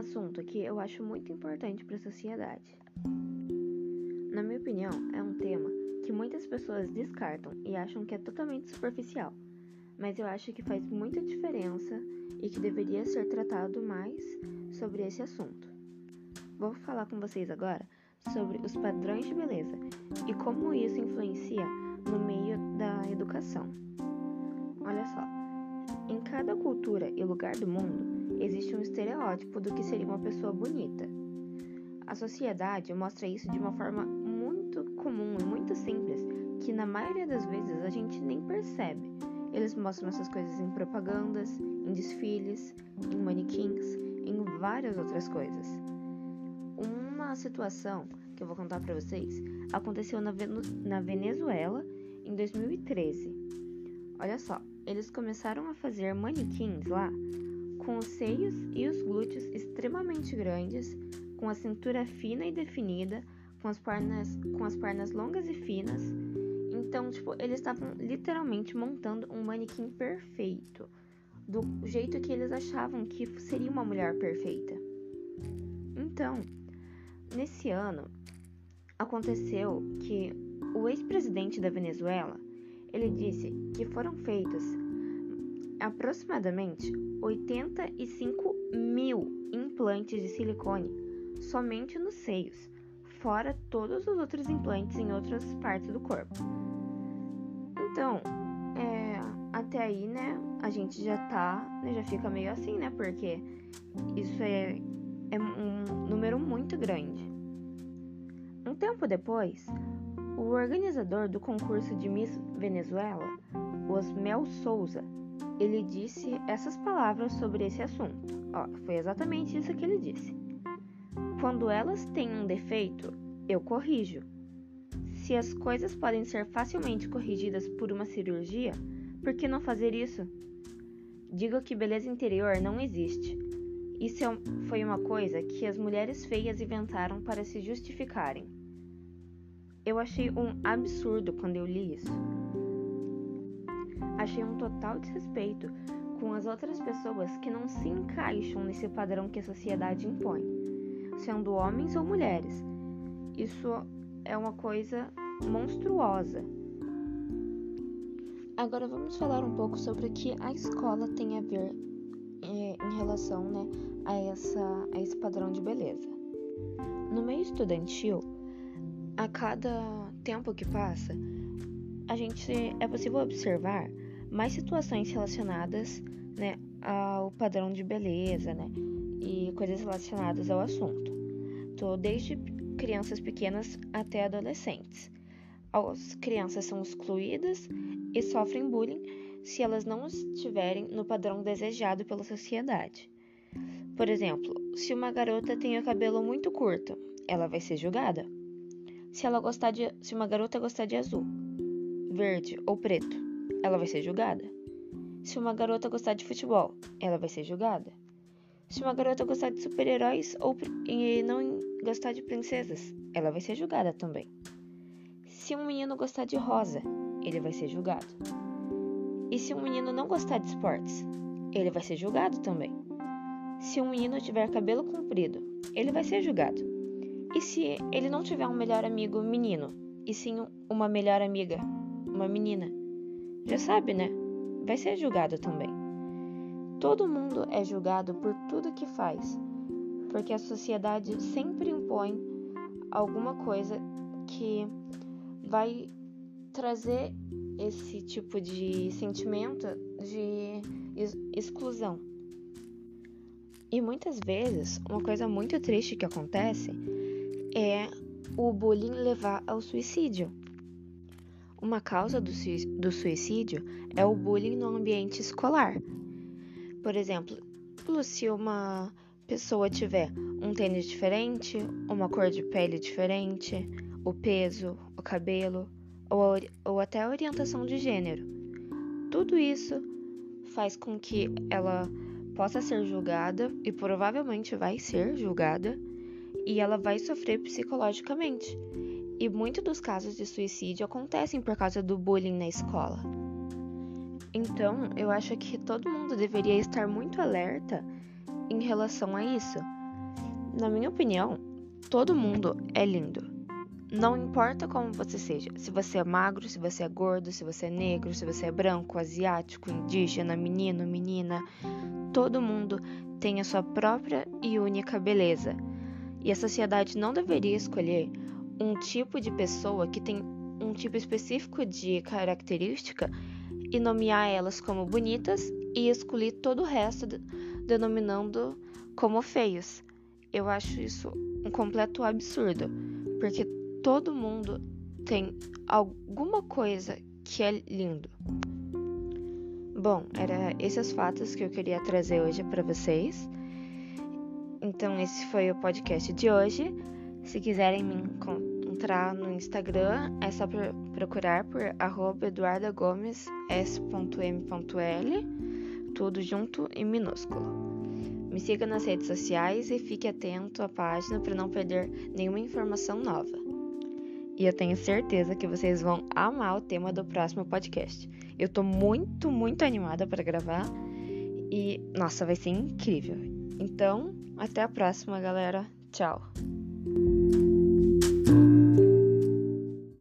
assunto que eu acho muito importante para a sociedade. Na minha opinião, é um tema que muitas pessoas descartam e acham que é totalmente superficial, mas eu acho que faz muita diferença e que deveria ser tratado mais sobre esse assunto. Vou falar com vocês agora sobre os padrões de beleza e como isso influencia no meio da educação. Olha só, em cada cultura e lugar do mundo existe um estereótipo do que seria uma pessoa bonita. A sociedade mostra isso de uma forma muito comum e muito simples, que na maioria das vezes a gente nem percebe. Eles mostram essas coisas em propagandas, em desfiles, em manequins, em várias outras coisas. Uma situação que eu vou contar para vocês aconteceu na, na Venezuela em 2013. Olha só, eles começaram a fazer manequins lá com os seios e os glúteos extremamente grandes, com a cintura fina e definida, com as pernas, com as pernas longas e finas. Então, tipo, eles estavam literalmente montando um manequim perfeito, do jeito que eles achavam que seria uma mulher perfeita. Então, nesse ano, aconteceu que o ex-presidente da Venezuela, ele disse que foram feitos aproximadamente 85 mil implantes de silicone somente nos seios, fora todos os outros implantes em outras partes do corpo. Então, é, até aí, né, a gente já tá, né, já fica meio assim, né, porque isso é, é um número muito grande. Um tempo depois, o organizador do concurso de Miss Venezuela, Osmel Souza, ele disse essas palavras sobre esse assunto. Ó, foi exatamente isso que ele disse. Quando elas têm um defeito, eu corrijo. Se as coisas podem ser facilmente corrigidas por uma cirurgia, por que não fazer isso? Digo que beleza interior não existe. Isso é foi uma coisa que as mulheres feias inventaram para se justificarem. Eu achei um absurdo quando eu li isso. Achei um total desrespeito com as outras pessoas que não se encaixam nesse padrão que a sociedade impõe, sendo homens ou mulheres. Isso é uma coisa monstruosa. Agora vamos falar um pouco sobre o que a escola tem a ver é, em relação né, a, essa, a esse padrão de beleza. No meio estudantil, a cada tempo que passa, a gente é possível observar mais situações relacionadas né, ao padrão de beleza né, e coisas relacionadas ao assunto. Tô desde crianças pequenas até adolescentes. As crianças são excluídas e sofrem bullying se elas não estiverem no padrão desejado pela sociedade. Por exemplo, se uma garota tem o cabelo muito curto, ela vai ser julgada se ela gostar de, se uma garota gostar de azul, verde ou preto, ela vai ser julgada. Se uma garota gostar de futebol, ela vai ser julgada. Se uma garota gostar de super-heróis ou e não gostar de princesas, ela vai ser julgada também. Se um menino gostar de rosa, ele vai ser julgado. E se um menino não gostar de esportes, ele vai ser julgado também. Se um menino tiver cabelo comprido, ele vai ser julgado. E se ele não tiver um melhor amigo menino, e sim uma melhor amiga, uma menina? Já sabe, né? Vai ser julgado também. Todo mundo é julgado por tudo que faz, porque a sociedade sempre impõe alguma coisa que vai trazer esse tipo de sentimento de exclusão. E muitas vezes, uma coisa muito triste que acontece é o bullying levar ao suicídio. Uma causa do, suicídio é o bullying no ambiente escolar. Por exemplo, se uma pessoa tiver um tênis diferente, uma cor de pele diferente, o peso, o cabelo ou, ou até a orientação de gênero. Tudo isso faz com que ela possa ser julgada e provavelmente vai ser julgada e ela vai sofrer psicologicamente. E muitos dos casos de suicídio acontecem por causa do bullying na escola. Então, eu acho que todo mundo deveria estar muito alerta em relação a isso, Na minha opinião, todo mundo é lindo. Não importa como você seja, se você é magro, se você é gordo, se você é negro, se você é branco, asiático, indígena, menino, menina, todo mundo tem a sua própria e única beleza. E a sociedade não deveria escolher um tipo de pessoa que tem um tipo específico de característica e nomear elas como bonitas e excluir todo o resto, denominando como feios. Eu acho isso um completo absurdo, porque todo mundo tem alguma coisa que é lindo. Bom, era esses fatos que eu queria trazer hoje para vocês. Então esse foi o podcast de hoje. Se quiserem me encontrar no Instagram, é só procurar por eduardagomess.s.m.l, tudo junto e minúsculo. Me siga nas redes sociais e fique atento à página para não perder nenhuma informação nova. E eu tenho certeza que vocês vão amar o tema do próximo podcast. Eu tô muito, muito animada para gravar e nossa, vai ser incrível. Então, até a próxima, galera. Tchau.